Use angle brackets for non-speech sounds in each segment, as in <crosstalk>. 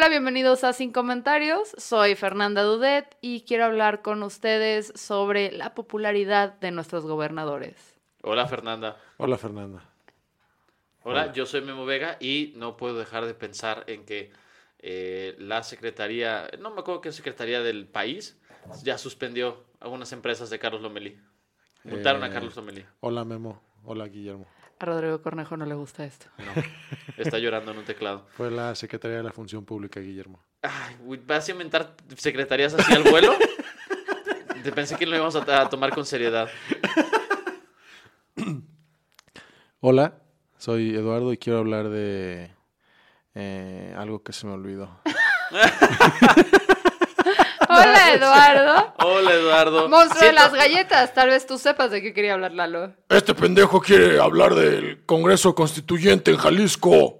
Hola, bienvenidos a Sin Comentarios. Soy Fernanda Dudet y quiero hablar con ustedes sobre la popularidad de nuestros gobernadores. Hola Fernanda. Hola Fernanda. Hola, yo soy Memo Vega y no puedo dejar de pensar en que eh, la Secretaría, no me acuerdo qué Secretaría del país, ya suspendió algunas empresas de Carlos Lomelí. Multaron a Eh, Carlos Lomelí. Hola Memo. Hola Guillermo. A Rodrigo Cornejo no le gusta esto. No, está llorando en un teclado. Fue la Secretaría de la Función Pública, Guillermo. Ay, ¿vas a inventar secretarías así al vuelo? Te pensé que lo íbamos a, a tomar con seriedad. Hola, soy Eduardo y quiero hablar de eh, algo que se me olvidó. <laughs> Hola, <laughs> Eduardo. Hola Eduardo. Monstruo de las galletas. Tal vez tú sepas de qué quería hablar Lalo. Este pendejo quiere hablar del Congreso Constituyente en Jalisco.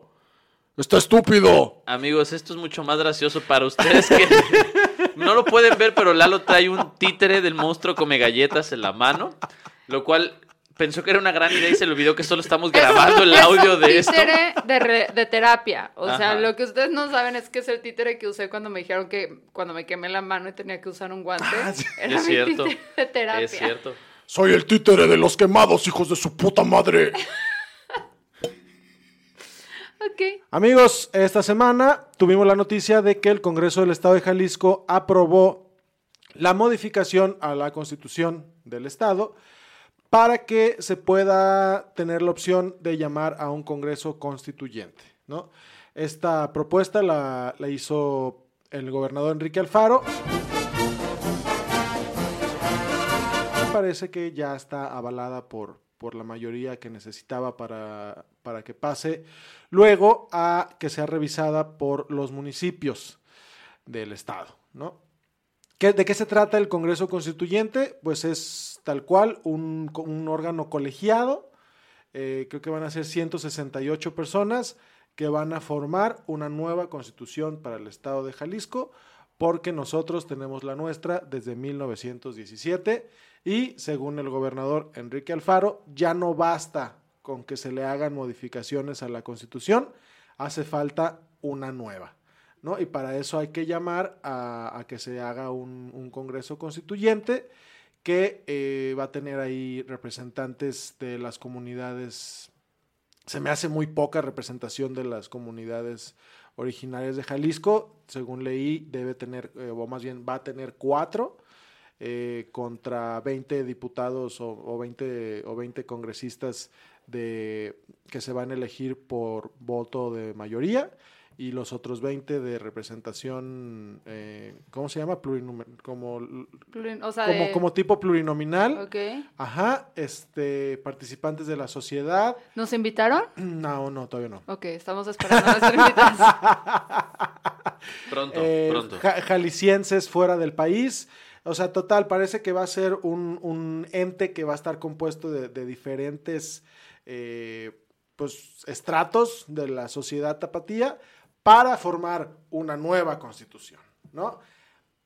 Está estúpido. Amigos, esto es mucho más gracioso para ustedes que <laughs> no lo pueden ver, pero Lalo trae un títere del monstruo come galletas en la mano, lo cual pensó que era una gran idea y se le olvidó que solo estamos grabando el audio de esto. títere de, re- de terapia. O sea, Ajá. lo que ustedes no saben es que es el títere que usé cuando me dijeron que cuando me quemé la mano y tenía que usar un guante. Era Es mi cierto. títere de terapia. Es cierto. Soy el títere de los quemados, hijos de su puta madre. <laughs> Ok. Amigos, esta semana tuvimos la noticia de que el Congreso del Estado de Jalisco aprobó la modificación a la Constitución del Estado para que se pueda tener la opción de llamar a un Congreso Constituyente. ¿no? Esta propuesta la, hizo el gobernador Enrique Alfaro. Parece que ya está avalada por, por la mayoría que necesitaba para, para que pase luego a que sea revisada por los municipios del estado, ¿no? ¿Qué- ¿De qué se trata el Congreso Constituyente? Pues es tal cual un, órgano colegiado, eh, creo que van a ser 168 personas que van a formar una nueva constitución para el estado de Jalisco, porque nosotros tenemos la nuestra desde 1917 y según el gobernador Enrique Alfaro, ya no basta con que se le hagan modificaciones a la constitución, hace falta una nueva. ¿No? Y para eso hay que llamar a, que se haga un, un Congreso Constituyente que eh, va a tener ahí representantes de las comunidades. Se me hace muy poca representación de las comunidades originarias de Jalisco. Según leí, debe tener, eh, o más bien va a tener cuatro eh, contra 20 diputados o, o 20, o 20 congresistas de, que se van a elegir por voto de mayoría y los otros 20 de representación, eh, ¿cómo se llama? Plurinumer como, Plurin- O sea, como, de- como tipo plurinominal. Ok. Ajá, este, participantes de la sociedad. ¿Nos invitaron? <clears throat> No, no, todavía no. Ok, estamos esperando nuestra invitación. <laughs> Pronto, Eh, pronto. ja- jaliscienses fuera del país. O sea, total, parece que va a ser un, un ente que va a estar compuesto de, de diferentes eh, pues, estratos de la sociedad tapatía para formar una nueva constitución, ¿no?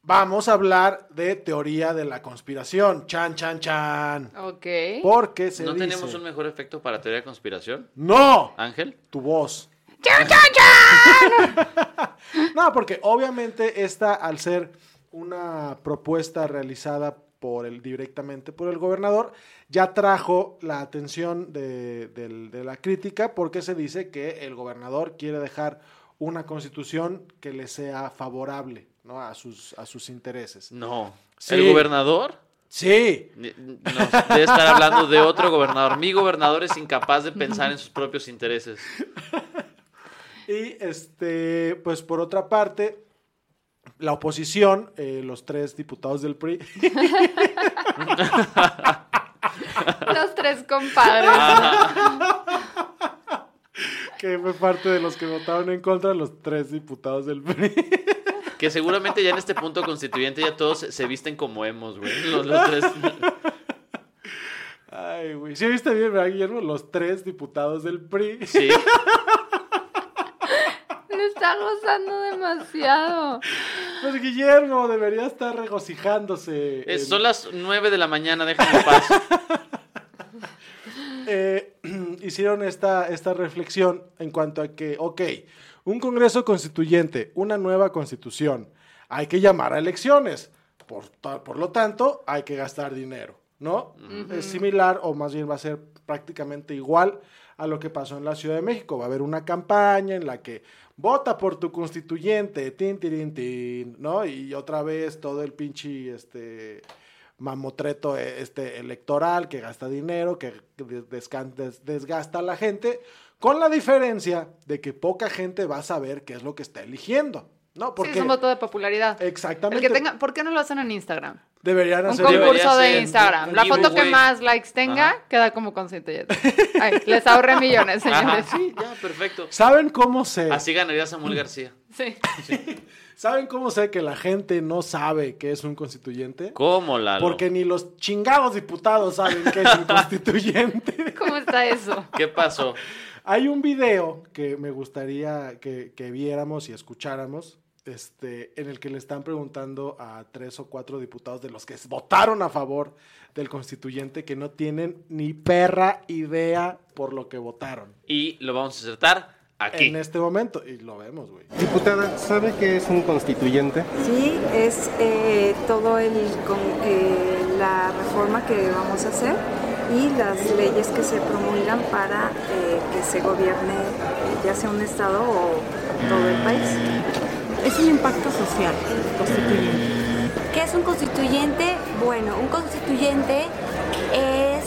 Vamos a hablar de teoría de la conspiración. Chan, chan, chan. Ok. Porque se ¿No dice... tenemos un mejor efecto para teoría de conspiración? ¡No! Ángel. tu voz. <laughs> no, porque obviamente esta, al ser una propuesta realizada por el, directamente por el gobernador, ya trajo la atención de la crítica porque se dice que el gobernador quiere dejar una constitución que le sea favorable ¿no? a, sus, a sus intereses. No. Sí. ¿El gobernador? Sí. Ni- No, debe estar hablando de otro gobernador. Mi gobernador es incapaz de pensar en sus propios intereses. <laughs> Y este, pues por otra parte, la oposición, eh, los tres diputados del PRI, <laughs> Los tres compadres. Que fue parte de los que votaron en contra, los tres diputados del PRI. <laughs> Que seguramente ya en este punto constituyente ya todos se, visten como hemos, güey. Los, los tres. Ay, güey. ¿Sí viste bien, verdad, Guillermo? Los tres diputados del PRI. Sí. Lo está gozando demasiado. Pues Guillermo debería estar regocijándose. Eh, en- son las 9 de la mañana, déjame paz. <laughs> eh, <clears throat> hicieron esta, esta reflexión en cuanto a que, ok, un Congreso constituyente, una nueva constitución, hay que llamar a elecciones, por, por lo tanto, hay que gastar dinero, ¿no? Es similar o más bien va a ser prácticamente igual a lo que pasó en la Ciudad de México. Va a haber una campaña en la que vota por tu constituyente, tin, tirin, tin, ¿no? Y otra vez todo el pinche, este mamotreto eh, este electoral que gasta dinero, que desgasta a la gente, con la diferencia de que poca gente va a saber qué es lo que está eligiendo, ¿no? Sí, Porque es un voto de popularidad. El exactamente que tenga, ¿Por qué no lo hacen en Instagram? deberían Un hacer Debería concurso de Instagram. un La foto que más likes tenga Ajá. queda como constituyente. Ay, les ahorré millones, Ajá, señores. sí, ya, perfecto. ¿Saben cómo sé? Así ganaría Samuel García. Sí. ¿Saben cómo sé que la gente no sabe qué es un constituyente? ¿Cómo, Lalo? Porque ni los chingados diputados saben qué es un <laughs> constituyente. ¿Cómo está eso? ¿Qué pasó? Hay un video que me gustaría que, que viéramos y escucháramos, este, en el que le están preguntando a tres o cuatro diputados de los que votaron a favor del constituyente que no tienen ni perra idea por lo que votaron Y lo vamos a acertar aquí. en este momento. Y lo vemos, güey. Diputada, ¿sabe qué es un constituyente? Sí, es eh, todo el con, eh, la reforma que vamos a hacer y las leyes que se promulgan para eh, que se gobierne eh, ya sea un estado o todo el país. Es un impacto social constituyente. ¿Qué es un constituyente? Bueno, un constituyente es...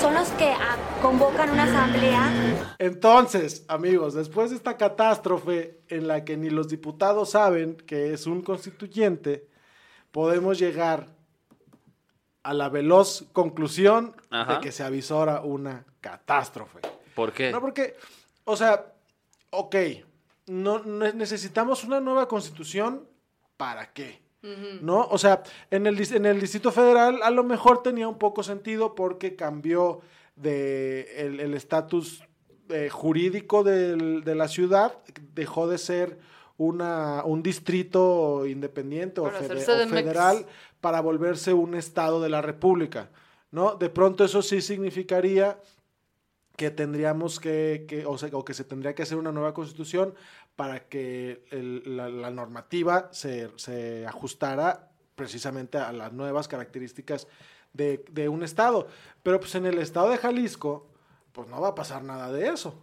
son los que ah, convocan una asamblea Entonces, amigos, después de esta catástrofe en la que ni los diputados saben que es un constituyente, podemos llegar a la veloz conclusión Ajá. de que se avisora una catástrofe. ¿Por qué? No, porque, o sea, ok, no, ne- necesitamos una nueva constitución, ¿para qué? ¿No? O sea, en el, en el Distrito Federal a lo mejor tenía un poco sentido porque cambió de el el estatus eh, jurídico del- de la ciudad, dejó de ser una, un distrito independiente o, fede- mex. federal para volverse un estado de la república, ¿no? De pronto eso sí significaría que tendríamos que, que- o, sea, o que se tendría que hacer una nueva constitución para que el- la, la normativa se, se ajustara precisamente a las nuevas características de, de un estado. Pero pues en el estado de Jalisco, pues no va a pasar nada de eso,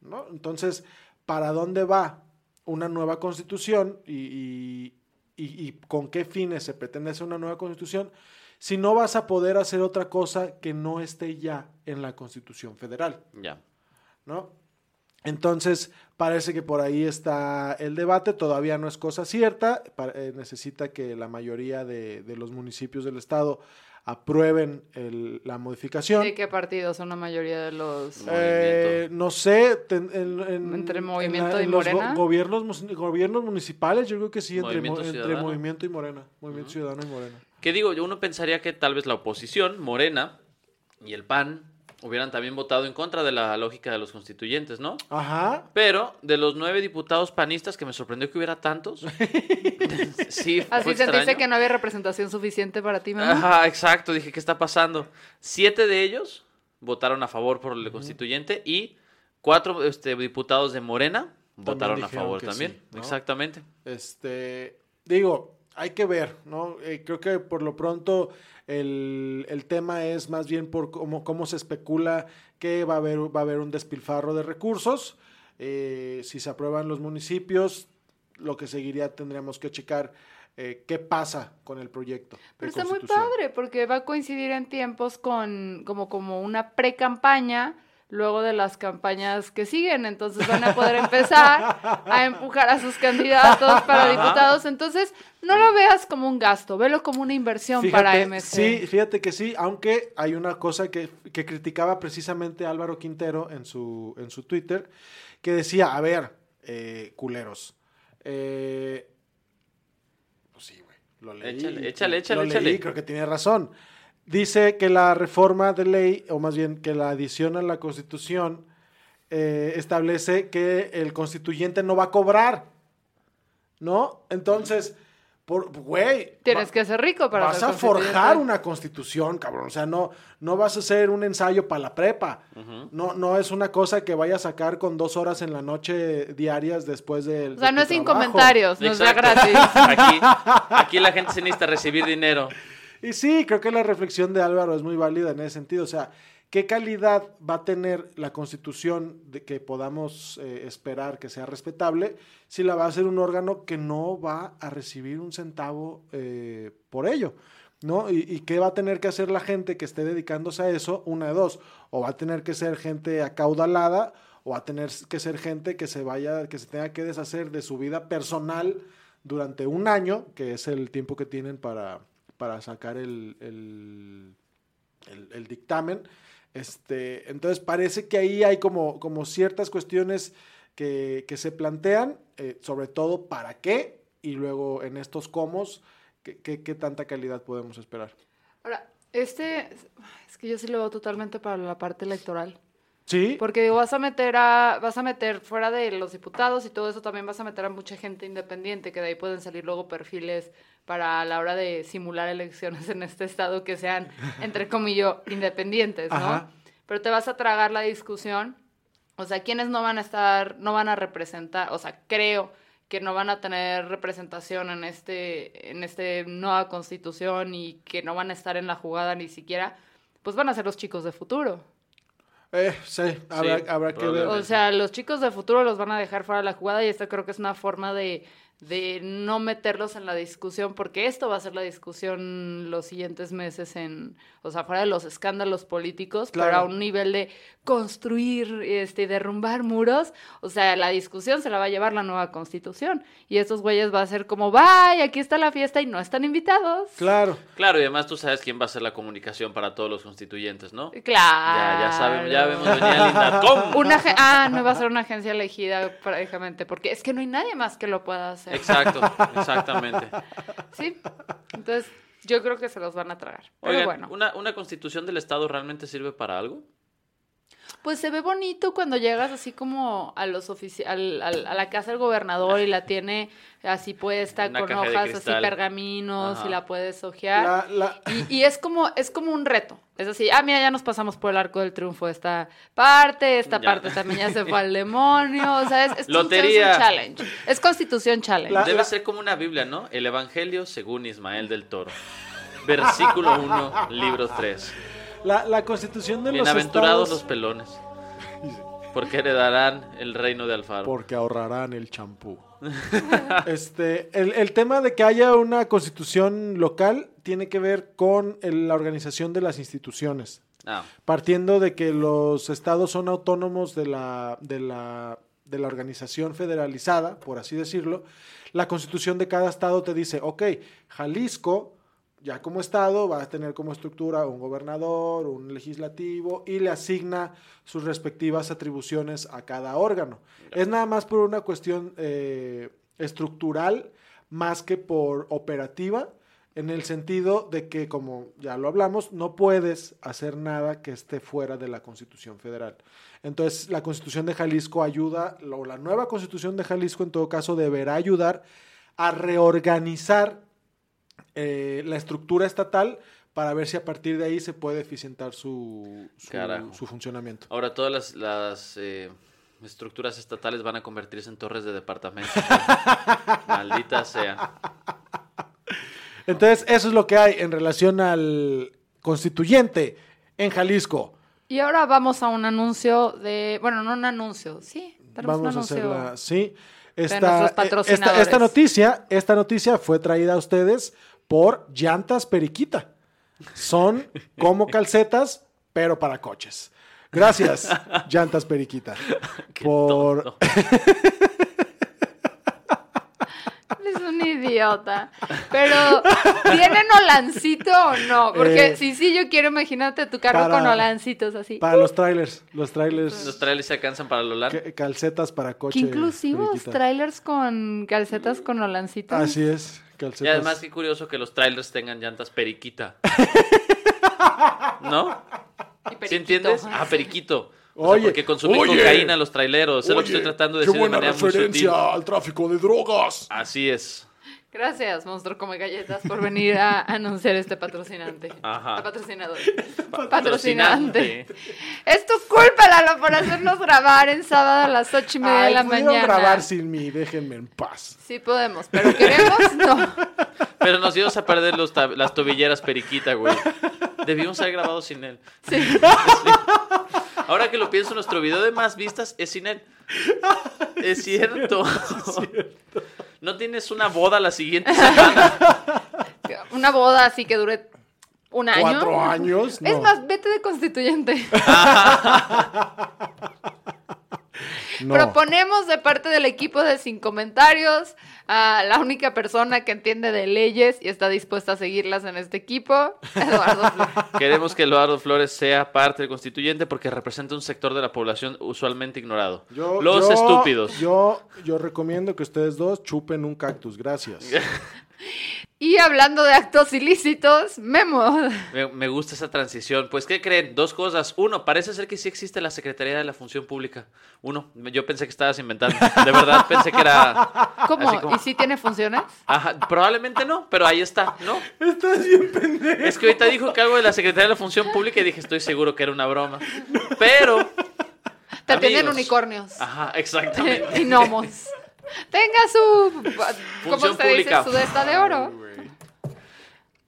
¿no? Entonces, ¿para dónde va una nueva constitución y, y- y- y con qué fines se pretende hacer una nueva constitución? Si no vas a poder hacer otra cosa que no esté ya en la constitución federal. Ya. ¿no? Entonces, parece que por ahí está el debate, todavía no es cosa cierta, eh, necesita que la mayoría de, de los municipios del estado aprueben el- la modificación. ¿De qué partidos son la mayoría de los...? Eh, no sé, ten- en, en- ¿Entre en Movimiento y en los go- Morena? gobiernos, municipales, yo creo que sí, entre, Movimiento mo- entre. Movimiento y Morena, Movimiento Ciudadano y Morena. ¿Qué digo? Yo uno pensaría que tal vez la oposición, Morena y el PAN, hubieran también votado en contra de la lógica de los constituyentes, ¿no? Ajá. Pero de los nueve diputados panistas, que me sorprendió que hubiera tantos, <laughs> sí, fue Así se dice extraño. que no había representación suficiente para ti, mamá. Ajá, exacto. Dije, ¿qué está pasando? Siete de ellos votaron a favor por el constituyente y cuatro este, diputados de Morena votaron a favor también. sí, ¿no? Exactamente. Este, digo, hay que ver, ¿no? Eh, creo que por lo pronto el, el tema es más bien por cómo, cómo se especula que va a haber, va a haber un despilfarro de recursos. Eh, si se aprueban los municipios, lo que seguiría tendríamos que checar eh, qué pasa con el proyecto. Pero de está muy padre porque va a coincidir en tiempos con como, como una pre-campaña luego de las campañas que siguen. Entonces van a poder empezar a empujar a sus candidatos para diputados. Entonces no lo veas como un gasto, velo como una inversión para MC. Sí, fíjate que sí, aunque hay una cosa que, que criticaba precisamente Álvaro Quintero en su, en su Twitter, que decía, a ver, eh, culeros, eh, pues sí, güey, lo leí. Échale, échale, échale, lo leí, échale. creo que tiene razón. Dice que la reforma de ley, o más bien que la adición a la Constitución, eh, establece que el constituyente no va a cobrar, ¿no? Entonces, por, güey. Tienes va- que ser rico para vas ser a forjar una constitución, cabrón. O sea, no, no vas a hacer un ensayo para la prepa. No, no es una cosa que vaya a sacar con dos horas en la noche diarias después de. O sea, no de es tu sin comentarios, no es de Exacto. gratis. Aquí, aquí la gente se necesita recibir dinero. Y sí, creo que la reflexión de Álvaro es muy válida en ese sentido. O sea, ¿qué calidad va a tener la constitución que podamos eh, esperar que sea respetable si la va a hacer un órgano que no va a recibir un centavo eh, por ello? ¿No? ¿Y, y qué va a tener que hacer la gente que esté dedicándose a eso? Una de dos. O va a tener que ser gente acaudalada o va a tener que ser gente que se vaya, que se tenga que deshacer de su vida personal durante un año, que es el tiempo que tienen para, para sacar el, el, el- el dictamen. Este, entonces parece que ahí hay como, como ciertas cuestiones que, que se plantean, eh, sobre todo para qué, y luego en estos comos, qué, qué- qué tanta calidad podemos esperar. Ahora, este, es que yo sí lo veo totalmente para la parte electoral. Sí, Porque digo, vas a meter a, vas a meter fuera de los diputados y todo eso también vas a meter a mucha gente independiente, que de ahí pueden salir luego perfiles para a la hora de simular elecciones en este estado que sean, entre comillas, independientes, ¿no? Ajá. Pero te vas a tragar la discusión. O sea, quienes no van a estar, no van a representar, o sea, creo que no van a tener representación en este, en este nueva constitución y que no van a estar en la jugada ni siquiera, pues van a ser los chicos de futuro. eh, sí, habrá, Sí, habrá que ver. O sea, los chicos de futuro los van a dejar fuera de la jugada y esto creo que es una forma de, de no meterlos en la discusión, porque esto va a ser la discusión los siguientes meses en, o sea, fuera de los escándalos políticos, pero Claro. a un nivel de construir, este, y derrumbar muros, o sea, la discusión se la va a llevar la nueva constitución y estos güeyes va a ser como, bye, aquí está la fiesta y no están invitados. Claro. Claro, y además tú sabes quién va a ser la comunicación para todos los constituyentes, ¿no? Claro. Ya, ya sabemos, ya vemos venir a Linda. ¿Cómo? Una ah, no va a ser una agencia elegida prácticamente, porque es que no hay nadie más que lo pueda hacer. Exacto, <laughs> exactamente. Sí. Entonces, yo creo que se los van a tragar. Pero Oigan, bueno. ¿una, ¿una constitución del Estado realmente sirve para algo? Pues se ve bonito cuando llegas así como a los ofici- al, al- a la casa del gobernador y la tiene así puesta Una con hojas así pergaminos Ajá. y la puedes. La- la- Y, y es como es como un reto. Es así, ah, mira, ya nos pasamos por el arco del triunfo esta parte, esta Ya. parte también ya se fue al demonio, o sea, es, es, un- Lotería. es un challenge. Es constitución challenge. La- Debe ser como una Biblia, ¿no? El Evangelio según Ismael del Toro. Versículo 1, libro 3. La, la constitución de los Bienaventurados los estados... pelones, porque heredarán el reino de Alfaro. Porque ahorrarán el champú. <laughs> este, el, el tema de que haya una constitución local tiene que ver con el- la organización de las instituciones. Ah, Partiendo de que los estados son autónomos de la, de la, de la organización federalizada, por así decirlo, la constitución de cada estado te dice, ok, Jalisco, ya como estado, va a tener como estructura un gobernador, un legislativo, y le asigna sus respectivas atribuciones a cada órgano. Es nada más por una cuestión eh, estructural, más que por operativa, en el sentido de que, como ya lo hablamos, no puedes hacer nada que esté fuera de la Constitución Federal. Entonces, la Constitución de Jalisco ayuda, o la nueva Constitución de Jalisco en todo caso deberá ayudar a reorganizar eh, la estructura estatal para ver si a partir de ahí se puede eficientar su, su, funcionamiento. ahora todas las, las, eh, estructuras estatales van a convertirse en torres de departamento. <laughs> Maldita sea. Entonces, eso es lo que hay en relación al constituyente en Jalisco. Y ahora vamos a un anuncio de, bueno, no un anuncio, sí, tenemos Vamos un a anuncio. hacerla, sí. Esta, eh, esta, patrocinadores. esta noticia, esta noticia fue traída a ustedes por Llantas Periquita. Son como calcetas, pero para coches. Gracias, <laughs> Llantas Periquita. Por. <laughs> Es un idiota. Pero, ¿tienen olancito o no? Porque Eh, si sí, yo quiero imaginarte tu carro para- con olancitos así. para los trailers, los trailers, Los trailers se alcanzan para Lolan. que- calcetas para Qué coche. inclusivos trailers con calcetas con olancitos. Así es, calcetas. Y además, qué curioso que los trailers tengan llantas periquita. ¿No? ¿Sí entiendes? Ah, periquito. O Oye, sea, porque consumen oye, cocaína los traileros. es lo que estoy tratando de qué decir de manera muy referencia sutil. al tráfico de drogas. Así es. Gracias, Monstruo Come Galletas, por venir a <laughs> anunciar este patrocinante. Ajá. A patrocinador. Patrocinante. Patrocinante. Es tu culpa, Lalo, por hacernos grabar en sábado a las ocho y media de la pudieron mañana. grabar sin mí, déjenme en paz. Sí podemos, pero queremos, no. <laughs> Pero nos íbamos a perder los las tobilleras periquita, güey. Debimos haber grabado sin él. Sí. <laughs> Sí. Ahora que lo pienso, nuestro video de más vistas es sin él. Es cierto. ¿No tienes una boda la siguiente semana? <laughs> Una boda así que dure un año. ¿Cuatro años? Es más, vete de constituyente. <laughs> No. Proponemos de parte del equipo de Sin Comentarios a la única persona que entiende de leyes y está dispuesta a seguirlas en este equipo, Eduardo <laughs> Flores. Queremos que Eduardo Flores sea parte del constituyente porque representa un sector de la población usualmente ignorado. Yo- Los yo- estúpidos. Yo, yo recomiendo que ustedes dos chupen un cactus, gracias. <laughs> Y hablando de actos ilícitos, Memo. Me, me gusta esa transición. Pues, ¿qué creen? Dos cosas. Uno, parece ser que sí existe la Secretaría de la Función Pública. Uno, yo pensé que estabas inventando. De verdad, pensé que era... ¿Cómo? Como- ¿Y si tiene funciones? Ajá, probablemente no, pero ahí está, ¿no? Estás bien pendejo. Es que ahorita dijo que algo de la Secretaría de la Función Pública y dije, estoy seguro que era una broma. Pero... Te atienden amigos, unicornios. Ajá, exactamente. <laughs> y gnomos. Tenga su. ¿Cómo Función se dice? pública. Su de esta de oro.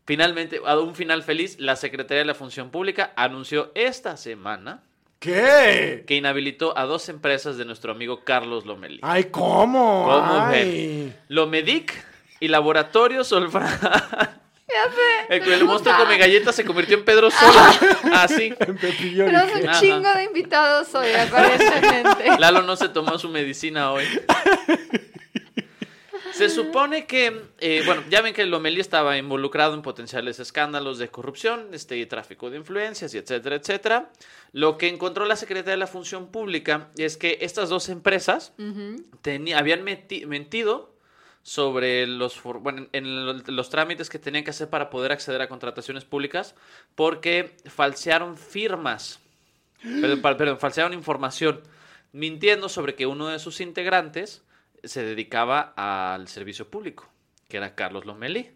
Finalmente, a un final feliz, la Secretaría de la Función Pública anunció esta semana ¿Qué? que inhabilitó a dos empresas de nuestro amigo Carlos Lomelí. Ay, ¿cómo? ¿Cómo Ay. Lomedic y Laboratorio Solfra. Ya sé. El, el monstruo come galletas se convirtió en Pedro Sola. Así. <laughs> <laughs> En Pepillo Tenemos Origel. un Ajá. chingo de invitados hoy, aparentemente. <laughs> Lalo no se tomó su medicina hoy. Se supone que, eh, bueno, ya ven que Lomelí estaba involucrado en potenciales escándalos de corrupción, este, y tráfico de influencias, y etcétera, etcétera. Lo que encontró la Secretaría de la Función Pública es que estas dos empresas teni- habían mentido sobre los, bueno, en los, trámites que tenían que hacer para poder acceder a contrataciones públicas porque falsearon firmas, perdón, falsearon información, mintiendo sobre que uno de sus integrantes se dedicaba al servicio público, que era Carlos Lomelí.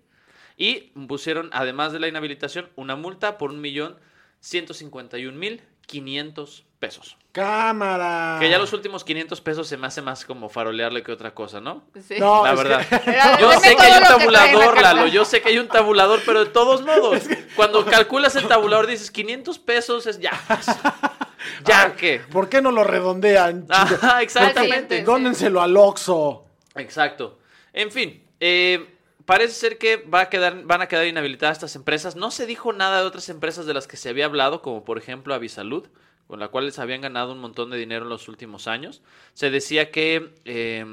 Y pusieron, además de la inhabilitación, una multa por 1.151.500 pesos. Cámara. Que ya los últimos 500 pesos se me hace más como farolearle que otra cosa, ¿no? Sí. No, La que- verdad. <laughs> Yo sé que hay un la tabulador. Lalo. Yo sé que hay un tabulador, pero de todos modos, <laughs> cuando calculas el tabulador dices 500 pesos es ya. <laughs> ¿Ya qué? ¿Por qué no lo redondean? Ajá, exactamente. Dónenselo al Oxxo. Exacto. En fin, eh, parece ser que va a quedar, van a quedar inhabilitadas estas empresas. No se dijo nada de otras empresas de las que se había hablado, como por ejemplo Avisalud, con la cual les habían ganado un montón de dinero en los últimos años. Se decía que eh,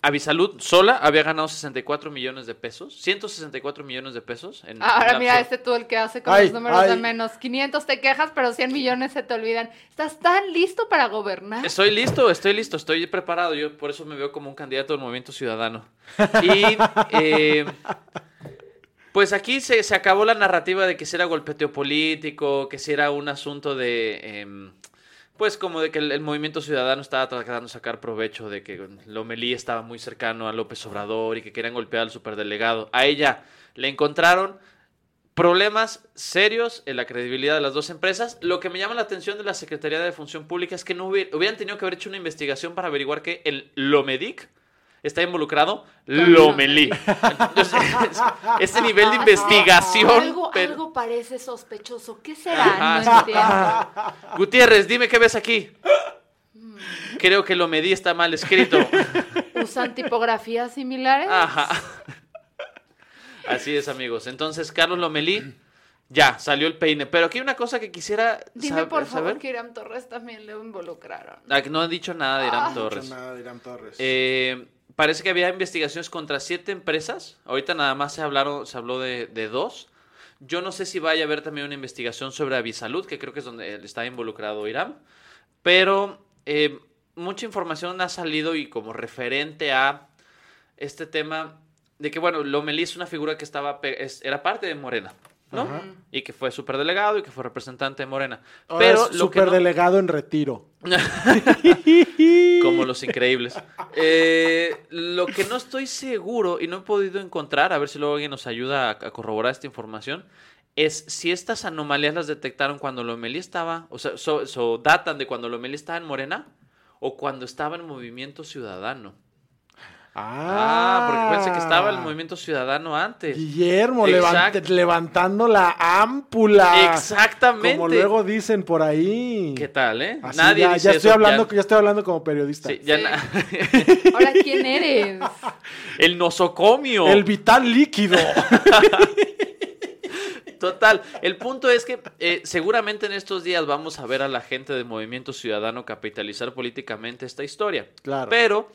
Avisalud sola había ganado 64 millones de pesos, 164 millones de pesos. En, Ahora en mira, lapso- este tú el que hace con Ay, los números de menos. 500 te quejas, pero 100 millones se te olvidan. ¿Estás tan listo para gobernar? Estoy listo, estoy listo, estoy preparado. Yo por eso me veo como un candidato del Movimiento Ciudadano. <laughs> Y eh, pues aquí se, se acabó la narrativa de que si era golpeteo político, que si era un asunto de... em, pues como de que el, el Movimiento Ciudadano estaba tratando de sacar provecho de que Lomelí estaba muy cercano a López Obrador y que querían golpear al superdelegado. A ella le encontraron problemas serios en la credibilidad de las dos empresas. Lo que me llama la atención de la Secretaría de Función Pública es que no hubiera- hubieran tenido que haber hecho una investigación para averiguar que el Lomedic está involucrado Lomelí. Entonces, este <laughs> nivel de investigación. Algo, pero- algo parece sospechoso. ¿Qué será? Ajá, no. Gutiérrez, dime qué ves aquí. Creo que Lomelí está mal escrito. ¿Usan tipografías similares? Ajá. Así es, amigos. Entonces, Carlos Lomelí, ya, salió el peine. Pero aquí hay una cosa que quisiera Dime sab- por favor saber. que Irán Torres también lo involucraron. Ah, No han dicho nada de Irán Ah. No Torres. he dicho nada de Irán Torres. Eh, parece que había investigaciones contra siete empresas. Ahorita nada más se, hablaron, se habló de, dos. Yo no sé si vaya a haber también una investigación sobre Avisalud, que creo que es donde está involucrado Irán. Pero eh, mucha información ha salido y como referente a este tema de que, bueno, Lomelí es una figura que estaba era parte de Morena, ¿no? Ajá. Y que fue superdelegado y que fue representante de Morena. Ahora Pero lo no- superdelegado en retiro. <laughs> como los <laughs> increíbles. Eh, lo que no estoy seguro y no he podido encontrar, a ver si luego alguien nos ayuda a, a corroborar esta información, es si estas anomalías las detectaron cuando Lomelí estaba, o sea, so- so datan de cuando Lomelí estaba en Morena o cuando estaba en Movimiento Ciudadano. Ah, porque pensé que estaba el Movimiento Ciudadano antes. Guillermo, levant- levantando la ámpula. Exactamente. Como luego dicen por ahí. ¿Qué tal, eh? Así Nadie ya, dice ya estoy eso, hablando, ya- ya... estoy hablando como periodista. sí, ya Sí. na- <laughs> Ahora, ¿quién eres? <laughs> el nosocomio. El vital líquido. <laughs> Total, el punto es que eh, seguramente en estos días vamos a ver a la gente del Movimiento Ciudadano capitalizar políticamente esta historia. Claro. Pero,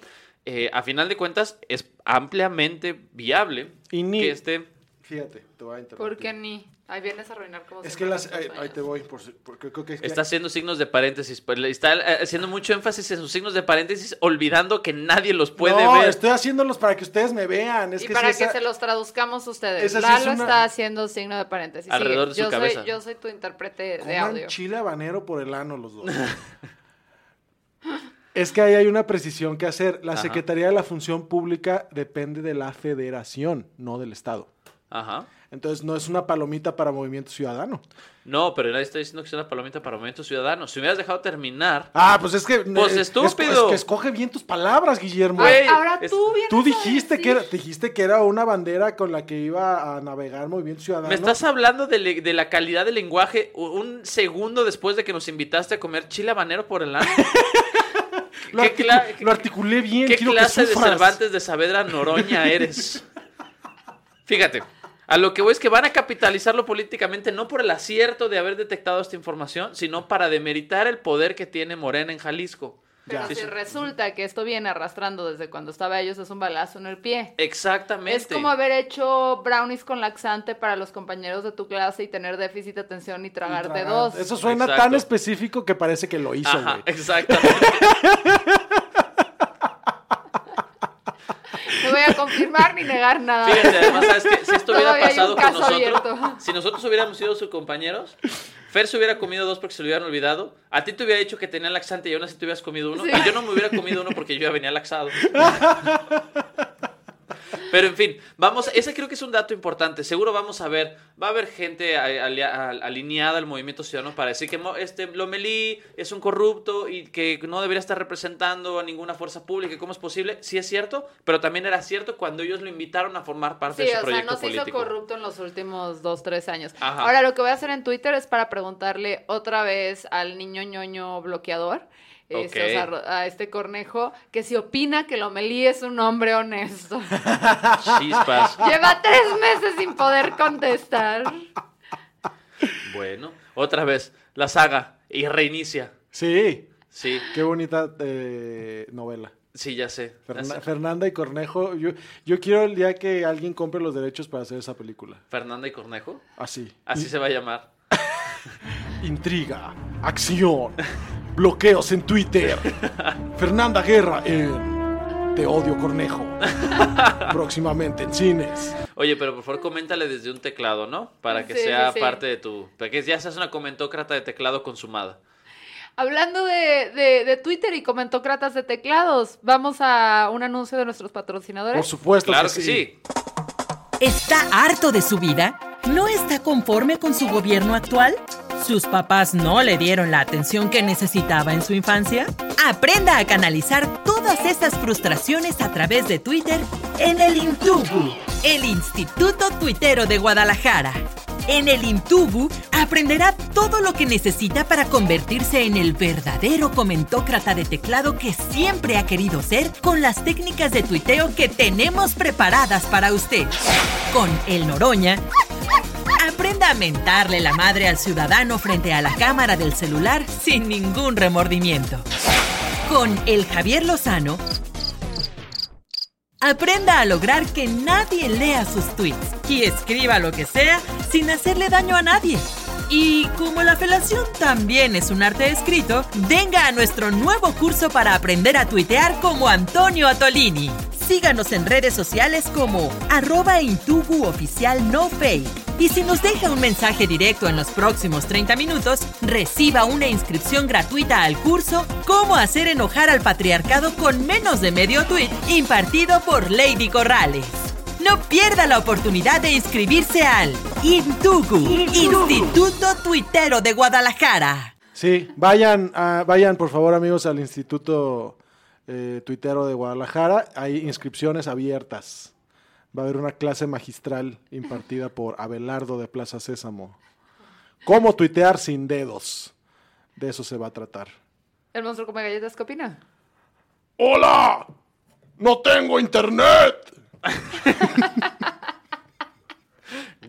eh, a final de cuentas, es ampliamente viable Y ni- que este... Fíjate, te voy a interrumpir. ¿Por qué ni? Ahí vienes a arruinar como Es que las, ahí, te voy, por, porque creo que es que- Está haciendo signos de paréntesis, pues, le está eh, haciendo mucho énfasis en sus signos de paréntesis, olvidando que nadie los puede no, ver. estoy haciéndolos para que ustedes me vean. Es y que para que esa- se los traduzcamos ustedes. Lalo es una- está haciendo signo de paréntesis. Sigue. Alrededor de su yo cabeza. Soy, yo soy tu intérprete de audio. chile habanero por el ano los dos. <laughs> es que ahí hay una precisión que hacer. La Ajá. Secretaría de la Función Pública depende de la Federación, no del Estado. Ajá. Entonces no es una palomita para Movimiento Ciudadano. No, pero nadie está diciendo que sea una palomita para Movimiento Ciudadano. Si me hubieras dejado terminar... Ah, pues es que... Pues eh, estúpido. Es, que escoge bien tus palabras, Guillermo. Güey, Ahora es- tú vienes Tú a dijiste que, era, dijiste que era una bandera con la que iba a navegar Movimiento Ciudadano. Me estás hablando de, le- de la calidad del lenguaje un segundo después de que nos invitaste a comer chile habanero por el ano. <laughs> lo, ¿Qué articu- cla- lo articulé bien. ¿Qué quiero que clase de. Cervantes de Saavedra Noroña eres? Fíjate, a lo que voy es que van a capitalizarlo políticamente no por el acierto de haber detectado esta información, sino para demeritar el poder que tiene Morena en Jalisco. Pero Ya. si resulta que esto viene arrastrando desde cuando estaba ellos, es un balazo en el pie. Exactamente. Es como haber hecho brownies con laxante para los compañeros de tu clase y tener déficit de atención y tragarte Tragar. dos. Eso suena Exacto. tan específico que parece que lo hizo, Ajá, güey. exactamente. <laughs> No voy a confirmar ni negar nada. Fíjate, además, ¿sabes qué? Si esto hubiera Todavía pasado con nosotros, abierto. si nosotros hubiéramos sido sus compañeros, Fer se hubiera comido dos porque se lo hubieran olvidado, a ti te hubiera dicho que tenía laxante y aún así te hubieras comido uno, Sí. y yo no me hubiera comido uno porque yo ya venía laxado. <laughs> Pero en fin, vamos, ese creo que es un dato importante. Seguro vamos a ver, va a haber gente alineada al movimiento ciudadano para decir que este Lomelí es un corrupto y que no debería estar representando a ninguna fuerza pública. ¿Cómo es posible? Sí es cierto, pero también era cierto cuando ellos lo invitaron a formar parte Sí, de su o sea, proyecto no se hizo político. corrupto en los últimos dos, tres años. Ajá. Ahora, lo que voy a hacer en Twitter es para preguntarle otra vez al niño ñoño bloqueador, este, o sea, a este cornejo, que si opina que Lomelí es un hombre honesto. <laughs> Chispas. Lleva tres meses sin poder contestar. Bueno, otra vez, la saga y reinicia. Sí, Sí, qué bonita eh, novela. sí, ya sé. Ya Ferna- sé. Fernanda y Cornejo. Yo, yo quiero el día que alguien compre los derechos para hacer esa película. Fernanda y Cornejo. Así. Así se va a llamar. <laughs> Intriga, acción, bloqueos en Twitter. Fernanda Guerra en Te odio Cornejo. Próximamente en cines. Oye, pero por favor coméntale desde un teclado, ¿no? Para que Sí, sea sí, sí. parte de tu... Para que ya seas una comentócrata de teclado consumada. Hablando de, de- de Twitter y comentócratas de teclados, vamos a un anuncio de nuestros patrocinadores. Por supuesto Claro que que sí. sí. ¿Está harto de su vida? ¿No está conforme con su gobierno actual? ¿Sus papás no le dieron la atención que necesitaba en su infancia? Aprenda a canalizar todas esas frustraciones a través de Twitter en el Intubu, el Instituto Tuitero de Guadalajara. En el Intubu aprenderá todo lo que necesita para convertirse en el verdadero comentócrata de teclado que siempre ha querido ser con las técnicas de tuiteo que tenemos preparadas para usted. Con el Noroña, aprenda a mentarle la madre al ciudadano frente a la cámara del celular sin ningún remordimiento. Con el Javier Lozano, aprenda a lograr que nadie lea sus tweets y escriba lo que sea sin hacerle daño a nadie. Y como la felación también es un arte escrito, venga a nuestro nuevo curso para aprender a tuitear como Antonio Atolini. Síganos en redes sociales como arroba oficial no fake. Y si nos deja un mensaje directo en los próximos 30 minutos, reciba una inscripción gratuita al curso Cómo hacer enojar al patriarcado con menos de medio tweet impartido por Lady Corrales. No pierda la oportunidad de inscribirse al Intugu, Instituto Tuitero de Guadalajara. Sí, vayan, a- vayan por favor amigos al Instituto eh, Tuitero de Guadalajara. Hay inscripciones abiertas. Va a haber una clase magistral impartida por Abelardo de Plaza Sésamo. ¿Cómo tuitear sin dedos? De eso se va a tratar. ¿El monstruo come galletas qué opina? ¡Hola! ¡No tengo internet! <laughs>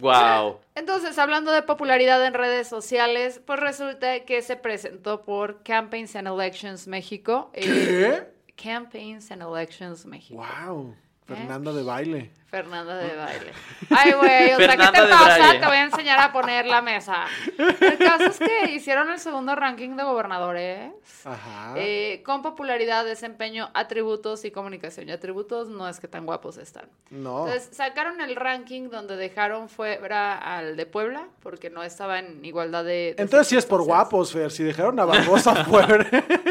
Wow. Entonces, hablando de popularidad en redes sociales, pues resulta que se presentó por Campaigns and Elections México. eh, Campaigns and Elections México. ¡Wow! Fernanda de baile. Fernanda de baile. Ay, güey, o sea, ¿qué te pasa? Braille. Te voy a enseñar a poner la mesa. El caso es que hicieron el segundo ranking de gobernadores. Ajá. eh, con popularidad, desempeño, atributos y comunicación. Y atributos no es que tan guapos están. no. Entonces sacaron el ranking donde dejaron fuera al de Puebla porque no estaba en igualdad de. de Entonces sí es por guapos, Fer. Si dejaron a Barbosa <laughs> fuera,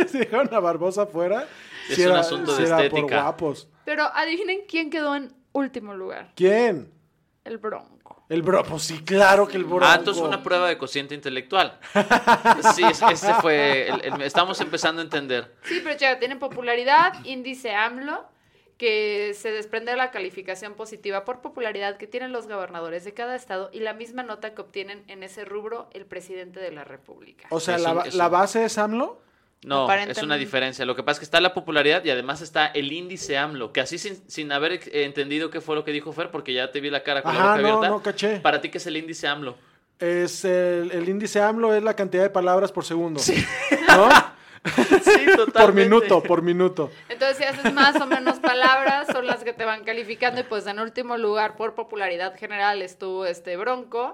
si dejaron a Barbosa fuera, Es un era, asunto sí de era por estética. guapos. Pero adivinen quién quedó en último lugar. ¿Quién? El Bronco. El bro, pues sí, claro que el bronco. Ah, entonces una prueba de cociente intelectual. <laughs> Sí, es- ese fue. el- el- estamos empezando a entender. Sí, pero checa, tienen popularidad, índice AMLO, que se desprende de la calificación positiva por popularidad que tienen los gobernadores de cada estado y la misma nota que obtienen en ese rubro el presidente de la República. O sea, la, la base es AMLO. No, es una diferencia. Lo que pasa es que está la popularidad y además está el índice AMLO, que así sin, sin haber eh, entendido qué fue lo que dijo Fer, porque ya te vi la cara con la Ajá, boca no, abierta. no caché. Para ti, ¿qué es el índice AMLO? Es el, el índice AMLO es la cantidad de palabras por segundo. ¿No? <laughs> <laughs> Sí, totalmente. por minuto, por minuto. Entonces, si haces más o menos palabras, son las que te van calificando. Y pues en último lugar, por popularidad general, estuvo este Bronco.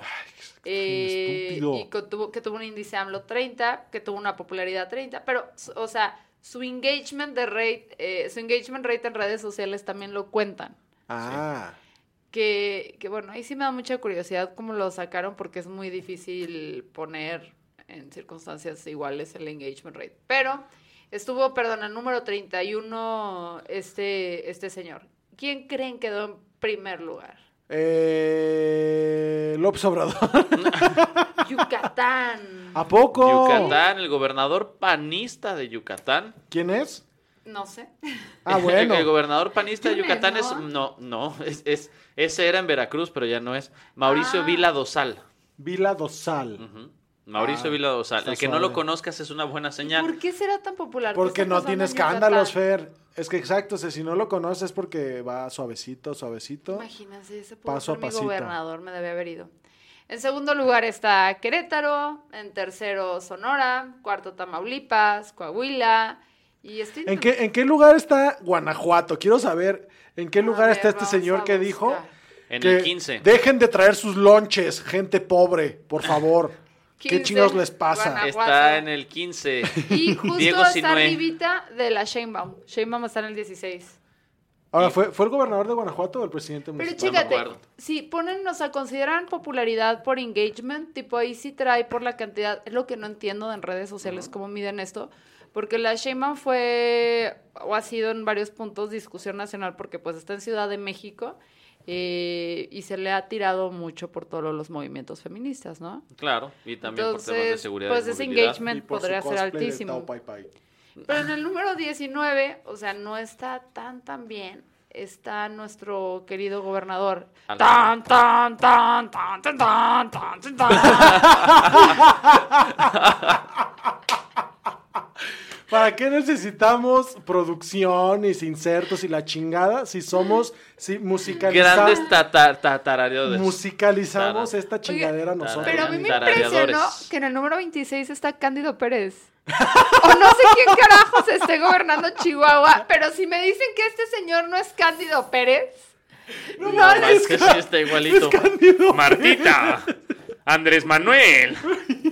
eh, y que tuvo, que tuvo un índice AMLO 30, que tuvo una popularidad 30. Pero, o sea, su engagement de rate, eh, su engagement rate en redes sociales también lo cuentan. Ah. Que, que bueno, ahí sí me da mucha curiosidad cómo lo sacaron porque es muy difícil poner en circunstancias iguales el engagement rate. Pero estuvo, perdón, el número 31 este, este señor. ¿Quién creen quedó en primer lugar? Eh, López Obrador. <laughs> Yucatán. ¿A poco? Yucatán, el gobernador panista de Yucatán. ¿Quién es? No sé. Ah, bueno. El gobernador panista de ¿Quién es, Yucatán es. no? No, no, es, es- ese era en Veracruz, pero ya no es. Mauricio Ah. Vila Dosal. Vila Dosal. Ujú. Mauricio Ah, Vila está El que no lo conozcas es una buena señal. ¿Por qué será tan popular? ¿Qué Porque no tiene en escándalos? Fer. Es que exacto, o sea, si no lo conoces es porque va suavecito, suavecito. Imagínense, ese Paso a pasito. gobernador, me debe haber ido. En segundo lugar está Querétaro, en tercero Sonora, cuarto Tamaulipas, Coahuila, y estoy... ¿En qué, ¿En qué lugar está Guanajuato? Quiero saber en qué A lugar ver, está este señor que dijo. En que el 15. dejen de traer sus lonches, gente pobre, por favor. <laughs> ¿Qué 15, chingados les pasa? Está en el 15. Y <laughs> justo Diego está arribita de la Sheinbaum. Sheinbaum está en el 16. Ahora, ¿fue, ¿fue el gobernador de Guanajuato o el presidente Pero municipal? me chécate, si ponen, o sea, consideran popularidad por engagement, tipo ahí sí trae por la cantidad, es lo que no entiendo en redes sociales cómo miden esto, porque la Sheinbaum fue, o ha sido en varios puntos discusión nacional, porque pues está en Ciudad de México, eh, y se le ha tirado mucho por todos los movimientos feministas, ¿no? Claro, y también Entonces, por temas de seguridad. Pues ese engagement podría ser altísimo. Pero en el número 19, o sea, no está tan tan bien. Está nuestro querido gobernador. Tan, tan, tan, tan, tan, tan, tan, tan. <laughs> <laughs> ¿Para qué necesitamos producciones, insertos y la chingada si somos, si musicalizamos, Grandes tatar, tatarareadores. musicalizamos esta chingadera nosotros? Pero a mí me impresionó que en el número 26 está Cándido Pérez. <laughs> O no sé quién carajos esté gobernando Chihuahua, pero si me dicen que este señor no es Cándido Pérez, no, No, les es que sí está igualito. Martita, Andrés Manuel, <laughs>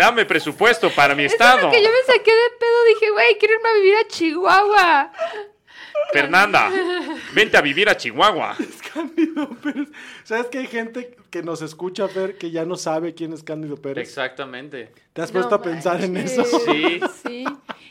dame presupuesto para mi Eso es lo estado. que yo me saqué de pedo. Dije, güey, quiero irme a vivir a Chihuahua. Fernanda, <laughs> vente a vivir a Chihuahua. <laughs> Cándido Pérez. ¿Sabes que hay gente que nos escucha, Fer, que ya no sabe quién es Cándido Pérez? Exactamente. ¿Te has No puesto a pensar en eso? Sí. Sí.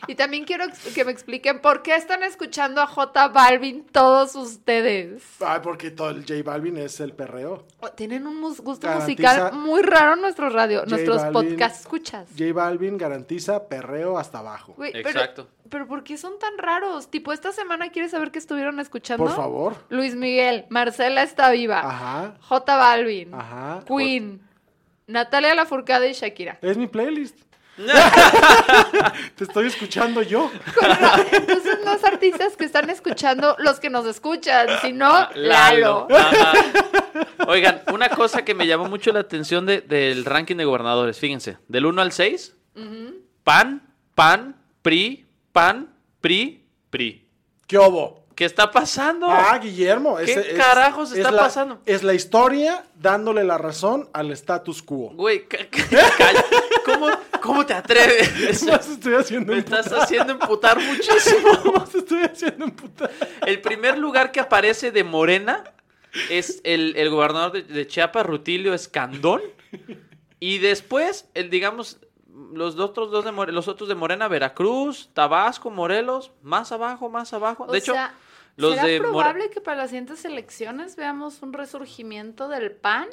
Y también quiero que me expliquen por qué están escuchando a J Balvin todos ustedes. Ay, porque todo el J Balvin es el perreo. Tienen un mus- gusto Garantiza- musical muy raro en nuestro radio, J nuestros Balvin- podcast escuchas. J Balvin garantiza perreo hasta abajo. Güey, pero- Exacto. Pero, ¿por qué son tan raros? Tipo, esta semana quieres saber qué estuvieron escuchando. Por favor. Luis Miguel, Marcela está viva, Ajá, J Balvin, ajá. Queen, Natalia Lafourcade y Shakira. Es mi playlist. <laughs> Te estoy escuchando yo. Entonces, los artistas que están escuchando, los que nos escuchan, si no, Ah, Lalo. Ajá. Oigan, una cosa que me llamó mucho la atención de- del ranking de gobernadores, fíjense, del 1 al 6, PAN, PAN, PRI, PAN, PRI, PRI. ¿Qué obo? ¿Qué está pasando? Ah, Guillermo. ¿Qué es- carajos es está la- pasando? Es la historia dándole la razón al status quo. Güey. <laughs> ¿Cómo, ¿Cómo te atreves? <laughs> Más estoy haciendo Me estás haciendo emputar <laughs> muchísimo. Más estoy haciendo emputar. El primer lugar que aparece de Morena es el, el gobernador de, de Chiapas, Rutilio Escandón. Y después, el, digamos, los otros dos de More- los otros de Morena, Veracruz, Tabasco, Morelos, más abajo, más abajo. O De hecho, sea, los ¿será de probable que para las siguientes elecciones veamos un resurgimiento del PAN?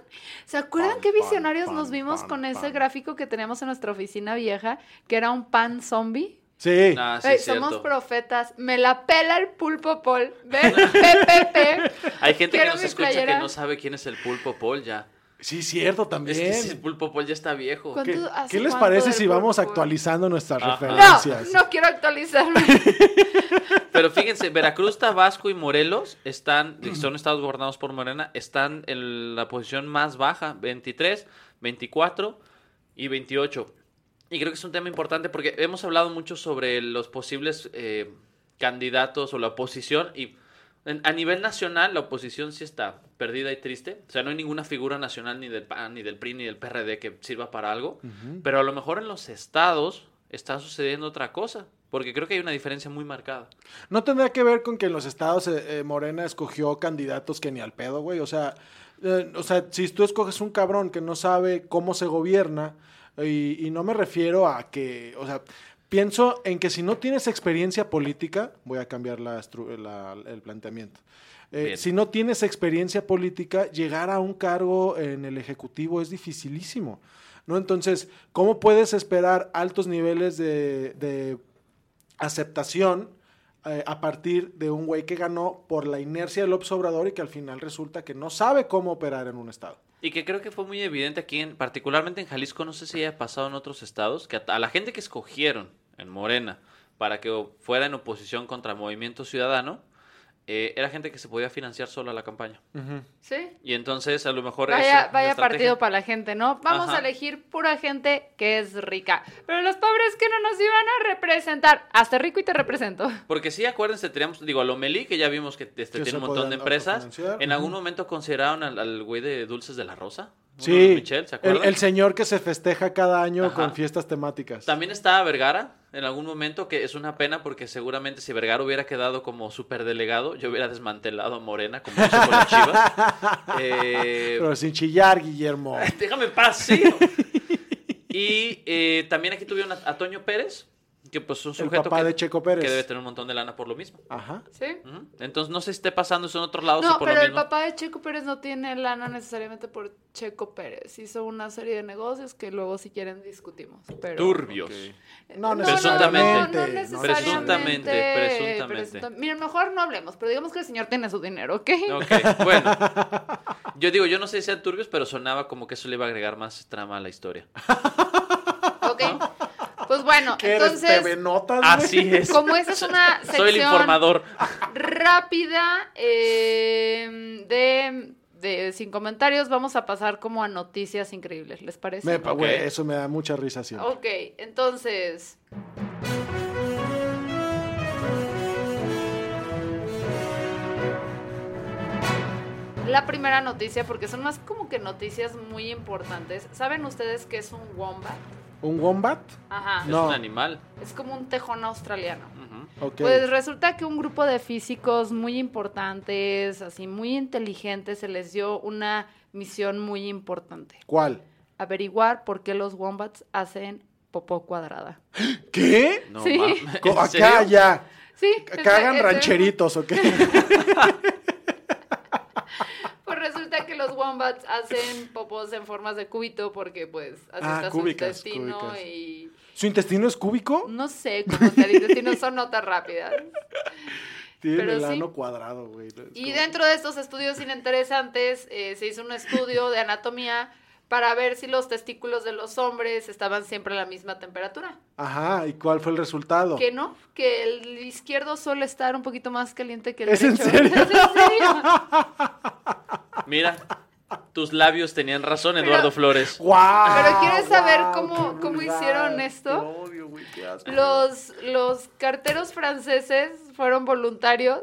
¿Se acuerdan qué visionarios nos vimos con ese gráfico que teníamos en nuestra oficina vieja, que era un PAN zombie? Sí. Ah, sí, Ey, es somos profetas. Me la pela el pulpo Paul. Ven, PPP. <laughs> Hay gente que Quiero nos mi escucha playera. que no sabe quién es el Pulpo Paul ya. Sí, cierto, también. Es que el Pulpo Paul ya está viejo. ¿Cuánto- ¿Qué, les parece si vamos actualizando nuestras Ajá. No, referencias? no quiero actualizarme. <laughs> Pero fíjense, Veracruz, Tabasco y Morelos están, son estados gobernados por Morena, están en la posición más baja, 23, 24 y 28. Y creo que es un tema importante porque hemos hablado mucho sobre los posibles eh, candidatos o la oposición y en- a nivel nacional la oposición sí está perdida y triste. O sea, no hay ninguna figura nacional ni del PAN, ni del PRI, ni del PRD que sirva para algo. Pero a lo mejor en los estados está sucediendo otra cosa. Porque creo que hay una diferencia muy marcada. ¿No tendrá que ver con que en los estados eh, eh, Morena escogió candidatos que ni al pedo, güey? O sea, eh, o sea, si tú escoges un cabrón que no sabe cómo se gobierna, y, y no me refiero a que, o sea, pienso en que si no tienes experiencia política, voy a cambiar la la- el planteamiento. Eh, si no tienes experiencia política, llegar a un cargo en el Ejecutivo es dificilísimo. ¿no? Entonces, ¿cómo puedes esperar altos niveles de, de aceptación eh, a partir de un güey que ganó por la inercia del Obrador y que al final resulta que no sabe cómo operar en un estado? Y que creo que fue muy evidente aquí, en, particularmente en Jalisco, no sé si haya pasado en otros estados, que a, a la gente que escogieron en Morena para que fuera en oposición contra Movimiento Ciudadano, eh, era gente que se podía financiar sola la campaña. ¿Sí? Y entonces a lo mejor... Vaya, partido para la gente, ¿no? Vamos Ajá. a elegir pura gente que es rica. Pero los pobres que no nos iban a representar. Hazte rico y te represento. Porque sí, acuérdense, teníamos, digo, a Lomelí, que ya vimos que este, tiene un montón de empresas. En algún momento consideraron al, al güey de Dulces de la Rosa. Sí, los Michel, ¿se el, acuerdan? el señor que se festeja cada año Ajá. con fiestas temáticas. También estaba Vergara en algún momento, que es una pena porque seguramente si Vergara hubiera quedado como superdelegado, yo hubiera desmantelado a Morena como hizo con Chivas. <laughs> Eh, Pero sin chillar, Guillermo. <laughs> déjame en paz, sí. Y eh, también aquí tuvieron a, a Toño Pérez, que pues un El sujeto papá que, de Checo Pérez. que debe tener un montón de lana por lo mismo. Ajá. ¿Sí? Entonces no sé si esté pasando eso en otros lados No, por pero lo el papá de Checo Pérez no tiene lana necesariamente por Checo Pérez. Hizo una serie de negocios que luego si quieren discutimos. Pero... Turbios. No, No, Presuntamente. No, no, no necesariamente. Presuntamente, presuntamente. Presunta- Miren, mejor no hablemos, pero digamos que el señor tiene su dinero, ¿ok? Ok, bueno. Yo digo, yo no sé si sean turbios, pero sonaba como que eso le iba a agregar más trama a la historia. <laughs> Bueno, ¿Qué eres, entonces, TV Notas? Así es. como esa es una sección <laughs> Soy el informador. rápida eh, de, de sin comentarios, vamos a pasar como a noticias increíbles, ¿les parece? Me- güey, Ok. eso me da mucha risa siempre. Ok, entonces. La primera noticia, porque son más como que noticias muy importantes. ¿Saben ustedes qué es un wombat? ¿Un wombat? Ajá. Es No. un animal. Es como un tejón australiano. Ujú. Ok. Pues resulta que un grupo de físicos muy importantes, así muy inteligentes, se les dio una misión muy importante. ¿Cuál? Averiguar por qué los wombats hacen popó cuadrada. <gasps> ¿Qué? No Sí. mames. Co- ¿En Acá ya. Sí. Cagan rancheritos, ¿ok? <laughs> <laughs> Pues resulta que los wombats hacen popos en formas de cúbito porque pues así Ah, está cúbicas, su intestino cúbicas. y ¿Su intestino es cúbico? no sé sea el intestino, son notas rápidas. <laughs> Tiene Pero el sí. ano cuadrado, güey. Y como- dentro de estos estudios interesantes eh, se hizo un estudio de anatomía para ver si los testículos de los hombres estaban siempre a la misma temperatura. Ajá, ¿y cuál fue el resultado? Que no, que el izquierdo suele estar un poquito más caliente que el ¿Es en derecho. serio? <laughs> ¿Es en serio? Mira, tus labios tenían razón, Pero- Eduardo Flores. <laughs> ¡Guau! Pero ¿quieres saber cómo- cómo hicieron esto? Qué odio, güey, qué asco. Los, los carteros franceses fueron voluntarios,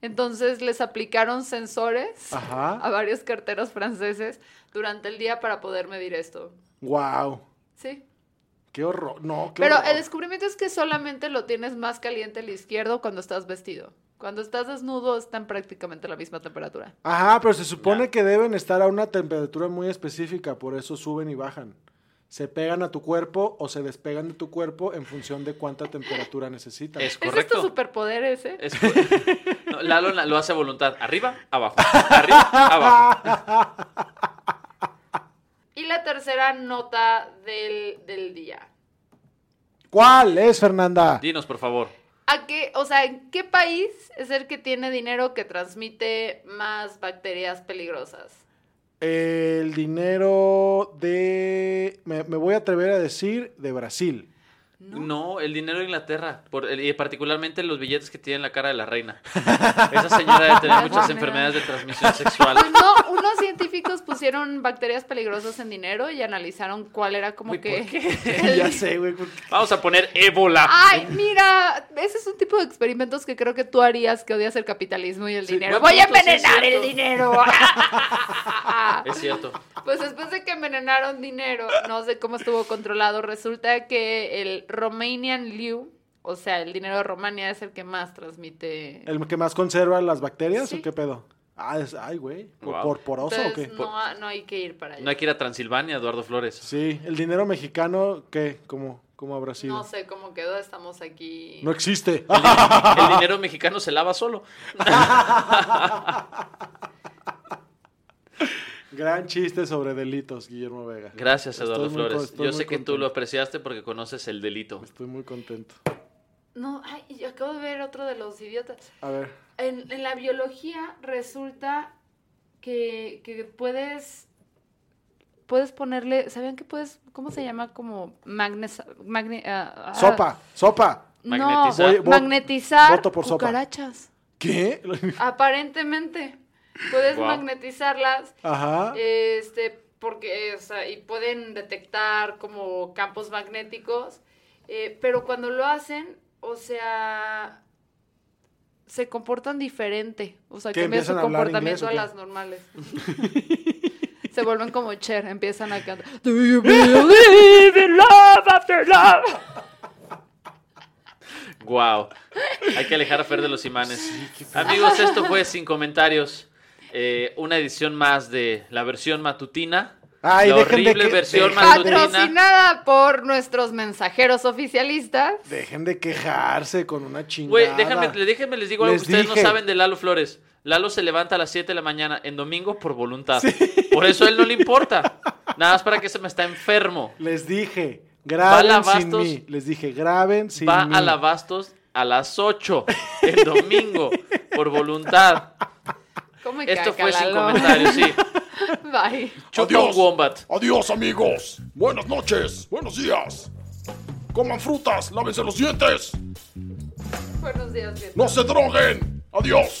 entonces les aplicaron sensores Ajá. a varios carteros franceses durante el día para poder medir esto. Guau. Sí. Qué horror. No, qué Pero horror. el descubrimiento es que solamente lo tienes más caliente el izquierdo cuando estás vestido. Cuando estás desnudo están prácticamente a la misma temperatura. Ajá, pero se supone que deben estar a una temperatura muy específica, por eso suben y bajan. Se pegan a tu cuerpo o se despegan de tu cuerpo en función de cuánta temperatura necesitan. Es ¿Ese es tu correcto. superpoder ese? Es co- <laughs> No, Lalo la- lo hace a voluntad. Arriba, abajo. <laughs> Arriba, abajo. Tercera nota del, del día. ¿Cuál es, Fernanda? Dinos, por favor. ¿A qué, o sea, en qué país es el que tiene dinero que transmite más bacterias peligrosas? El dinero de... Me, me voy a atrever a decir de Brasil. No, el dinero de Inglaterra. Por, y particularmente los billetes que tienen la cara de la reina. Esa señora debe tener <laughs> muchas enfermedades de transmisión sexual. Pues no, unos científicos pusieron bacterias peligrosas en dinero y analizaron cuál era como Uy, que... <laughs> ya sé, güey. Vamos a poner ébola. Ay, mira, ese es un tipo de experimentos que creo que tú harías que odias el capitalismo y el Sí, dinero. Voy a envenenar el dinero. <laughs> Es cierto. Pues después de que envenenaron dinero, no sé cómo estuvo controlado, resulta que el Romanian Liu, o sea, el dinero de Romania es el que más transmite. ¿El que más conserva las bacterias Sí. o qué pedo? Ah, es, ay, güey. ¿Por, Guau. por poroso o qué? no, no hay que ir para allá. No hay que ir a Transilvania, Eduardo Flores. Sí, el dinero mexicano, ¿qué? ¿Cómo, cómo habrá sido? No sé cómo quedó, estamos aquí. No existe. El, el <laughs> dinero mexicano se lava solo. <laughs> Gran chiste sobre delitos, Guillermo Vega. Gracias, Eduardo Flores. Yo sé que tú lo apreciaste porque conoces el delito. Estoy muy contento. No, ay, yo acabo de ver otro de los idiotas. A ver. En, en la biología resulta que, que puedes puedes ponerle, ¿sabían que puedes, cómo se llama? Como magnes, magne- ah, Sopa, sopa. No, Magnetizar. Voy- magnetizar voto por sopa. cucarachas. ¿Qué? Aparentemente. Puedes magnetizarlas Ajá. este, porque, o sea, y pueden detectar como campos magnéticos, eh, pero cuando lo hacen, o sea, se comportan diferente, o sea, ¿Qué, cambia su inglés comportamiento a las normales. <laughs> se vuelven como Cher, empiezan a cantar. Do you believe in love after love? Wow. Hay que alejar a Fer de los imanes. Amigos, esto fue Sin Comentarios. Eh, una edición más de la versión matutina Ay, la dejen de horrible que- versión dejen matutina. Patrocinada por nuestros mensajeros oficialistas. Dejen de quejarse con una chingada. Güey, déjame, le- déjenme les digo algo Les que ustedes dije. no saben de Lalo Flores. Lalo se levanta a las 7 de la mañana en domingo por voluntad. Por eso a él no le importa. Nada más para que se me está enfermo. Les dije, Va graben la sin mí. Les dije, graben sin Va mí. a la Bastos a las 8 el domingo por voluntad. ¿Cómo me Esto caca, fue sin Lalo? comentarios, sí. <laughs> Bye. Chupa un wombat. Adiós, amigos. Buenas noches. Buenos días. Coman frutas. Lávense los dientes. Buenos días, Vietnam. No se droguen. Adiós.